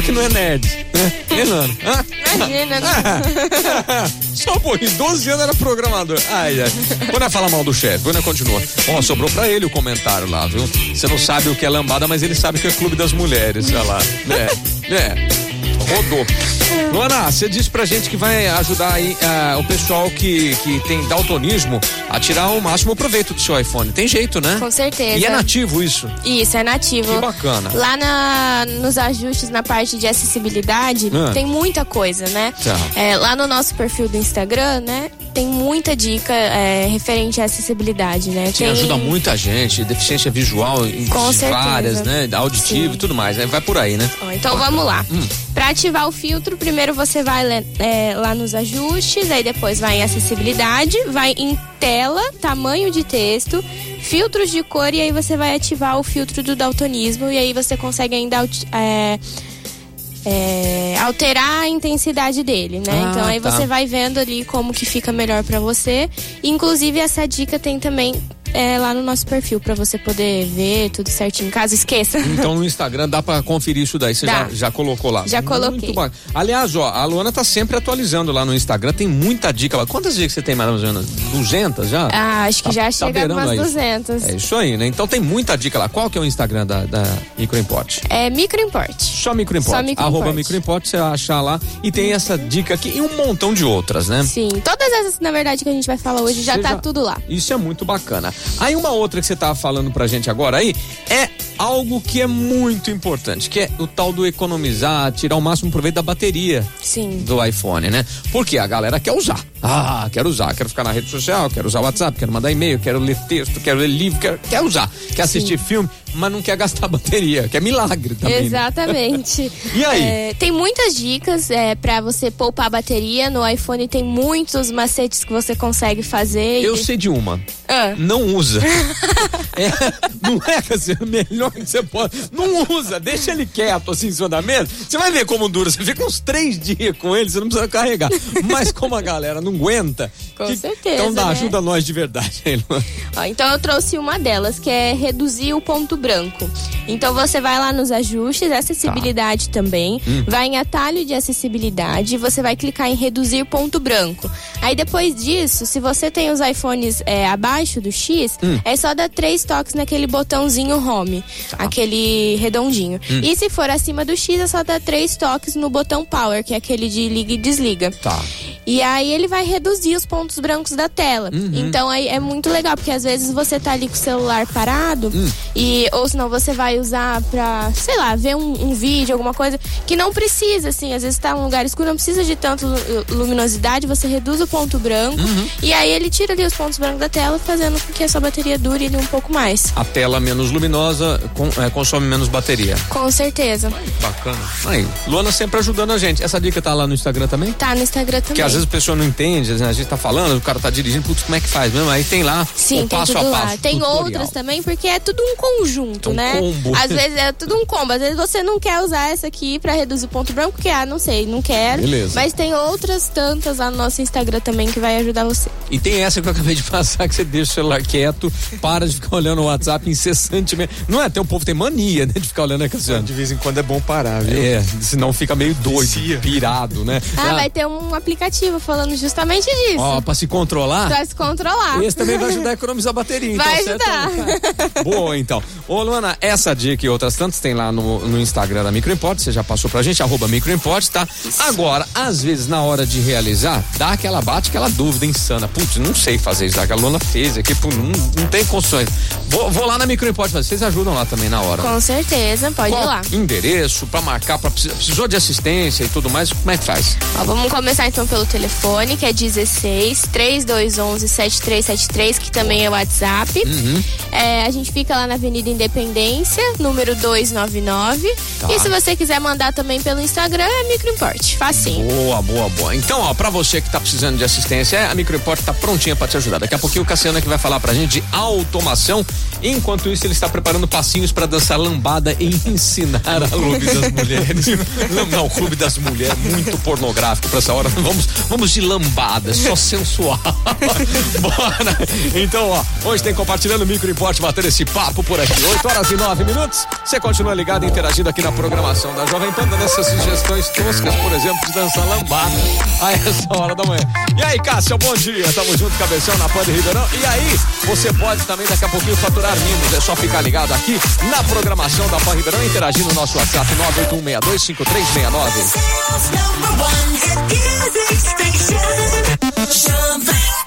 Fala que não é nerd, né? Elano. Imagina, né? Só um pouquinho, 12 anos era programador. Ai, ai. Quando é fala mal do chefe, quando continua. Ó, sobrou pra ele o comentário lá, viu? Você não sabe o que é lambada, mas ele sabe que é clube das mulheres, olha lá. Né? Né? Rodou. Luana, você disse pra gente que vai ajudar aí ah, o pessoal que, que tem daltonismo a tirar o máximo proveito do seu iPhone. Tem jeito, né? Com certeza. E é nativo isso. Isso, é nativo. Que bacana. Lá na, nos ajustes na parte de acessibilidade, Ah. tem muita coisa, né? Tá. É, lá no nosso perfil do Instagram, né? Tem muita dica é, referente à acessibilidade, né? Sim, tem... ajuda muita gente, deficiência visual, em Com certeza. várias, né? Auditivo e tudo mais. né? Vai por aí, né? Então vamos lá. Hum. Para ativar o filtro, primeiro você vai é, lá nos ajustes, aí depois vai em acessibilidade, vai em tela, tamanho de texto, filtros de cor e aí você vai ativar o filtro do daltonismo e aí você consegue ainda é, é, alterar a intensidade dele, né? Ah, então aí tá. você vai vendo ali como que fica melhor para você. Inclusive essa dica tem também é, lá no nosso perfil para você poder ver tudo certinho, caso esqueça. Então no Instagram dá pra conferir isso daí. Você já, já colocou lá. Já coloquei. Aliás, ó, a Luana tá sempre atualizando lá no Instagram. Tem muita dica lá. Quantas dicas você tem mais ou menos? 200 já? Ah, acho que Tá- já tá chega a beirando umas aí. 200. É isso aí, né? Então tem muita dica lá. Qual que é o Instagram da, da Microimport? É microimport. Só Microimport. Só Microimport. Arroba Microimport, você achar lá. E tem essa dica aqui e um montão de outras, né? Sim, todas essas, na verdade, que a gente vai falar hoje já Você tá tudo lá. Isso é muito bacana. Aí uma outra que você tava falando pra gente agora aí é algo que é muito importante, que é o tal do economizar, tirar o máximo proveito da bateria Sim. do iPhone, né? Porque a galera quer usar. Ah, quero usar, quero ficar na rede social, quero usar o WhatsApp, quero mandar e-mail, quero ler texto, quero ler livro, quero, quer usar, quer assistir filme, mas não quer gastar bateria, que é milagre também. né? Exatamente. E aí? É, tem muitas dicas é, para você poupar bateria. No iPhone tem muitos macetes que você consegue fazer. e Eu tem- sei de uma. Ah. Não usa. É, não é que assim, o melhor que você pode. Não usa, deixa ele quieto assim em cima da mesa. Você vai ver como dura. Você fica uns três dias com ele, você não precisa carregar. Mas como a galera não aguenta. Com que- certeza, Então dá, né? ajuda nós de verdade. Luan. Ó, então eu trouxe uma delas, que é reduzir o ponto branco. Então você vai lá nos ajustes, acessibilidade Tá. também, Hum. vai em atalho de acessibilidade, você vai clicar em reduzir ponto branco. Aí depois disso, se você tem os iPhones é, abaixo do X, Hum. é só dar três toques naquele botãozinho home, Tá. aquele redondinho. Hum. E se for acima do X, é só dar três toques no botão power, que é aquele de liga e desliga. Tá. E aí ele vai reduzir os pontos brancos da tela. Uhum. Então aí é muito legal, porque às vezes você tá ali com o celular parado Hum. e ou senão você vai usar pra, sei lá, ver um, um vídeo, alguma coisa que não precisa, assim, às vezes tá num lugar escuro, não precisa de tanto lu- luminosidade, você reduz o ponto branco Uhum. e aí ele tira ali os pontos brancos da tela, fazendo com que a sua bateria dure ali um pouco mais. A tela menos luminosa com- é, consome menos bateria. Com certeza. Bacana. Aí, Luana sempre ajudando a gente. Essa dica tá lá no Instagram também? Tá no Instagram também. Vezes a pessoa não entende, né? a gente tá falando, o cara tá dirigindo, putz, como é que faz mesmo? Aí tem lá Sim, o tem passo tudo a lá. passo. Tem tutorial. outras também, porque é tudo um conjunto, É um né? combo. Às vezes é tudo um combo. Às vezes você não quer usar essa aqui pra reduzir o ponto branco, porque, ah, não sei, não quero. Beleza. Mas tem outras tantas lá no nosso Instagram também que vai ajudar você. E tem essa que eu acabei de passar, que você deixa o celular quieto, para de ficar olhando o WhatsApp incessantemente. Não é, tem um povo tem mania, né, de ficar olhando a Cassiano. De vez em quando é bom parar, viu? É, senão fica meio doido, Vicia. pirado, né? Ah, vai ter um aplicativo falando justamente disso. Ó, pra se controlar. Pra se controlar. Esse também vai ajudar a economizar a bateria. Então, Vai certo? ajudar. Boa, então. Ô, Luana, essa dica e outras tantas tem lá no, no Instagram da Microimport, você já passou pra gente, arroba Microimport, tá? Agora, às vezes, na hora de realizar, dá aquela, bate aquela dúvida insana. Putz, não sei fazer isso, a Luana fez aqui, pô, não, não tem condições. Vou, vou lá na Microimport fazer, vocês ajudam lá também na hora. Com certeza, pode Qual ir lá. endereço pra marcar, pra, precisou de assistência e tudo mais, como é que faz? Ó, vamos começar então pelo telefone, que é 16 3211 7373, que também é o WhatsApp. Uhum. É, a gente fica lá na Avenida Independência, número 299. Tá. E se você quiser mandar também pelo Instagram, é Microimport. Facinho. Boa, boa, boa. Então, ó, pra você que tá precisando de assistência, a Microimport tá prontinha pra te ajudar. Daqui a pouquinho o Cassiano é que vai falar pra gente de automação. Enquanto isso, ele está preparando passinhos pra dançar lambada e ensinar a Clube das Mulheres. Não, não, Clube das Mulheres, muito pornográfico pra essa hora. Vamos Vamos de lambada, só sensual. Bora. Então, ó, hoje tem compartilhando micro importe batendo esse papo por aqui. 8 horas e 9 minutos. Você continua ligado interagindo aqui na programação da Jovem Pan, dando essas sugestões toscas, por exemplo, de dançar lambada a essa hora da manhã. E aí, Cássio, bom dia. Tamo junto, cabeção na Pan de Ribeirão. E aí, você pode também daqui a pouquinho faturar mimos. É só ficar ligado aqui na programação da Pan Ribeirão, interagindo no nosso WhatsApp 981625369. Station. Jean-Marc.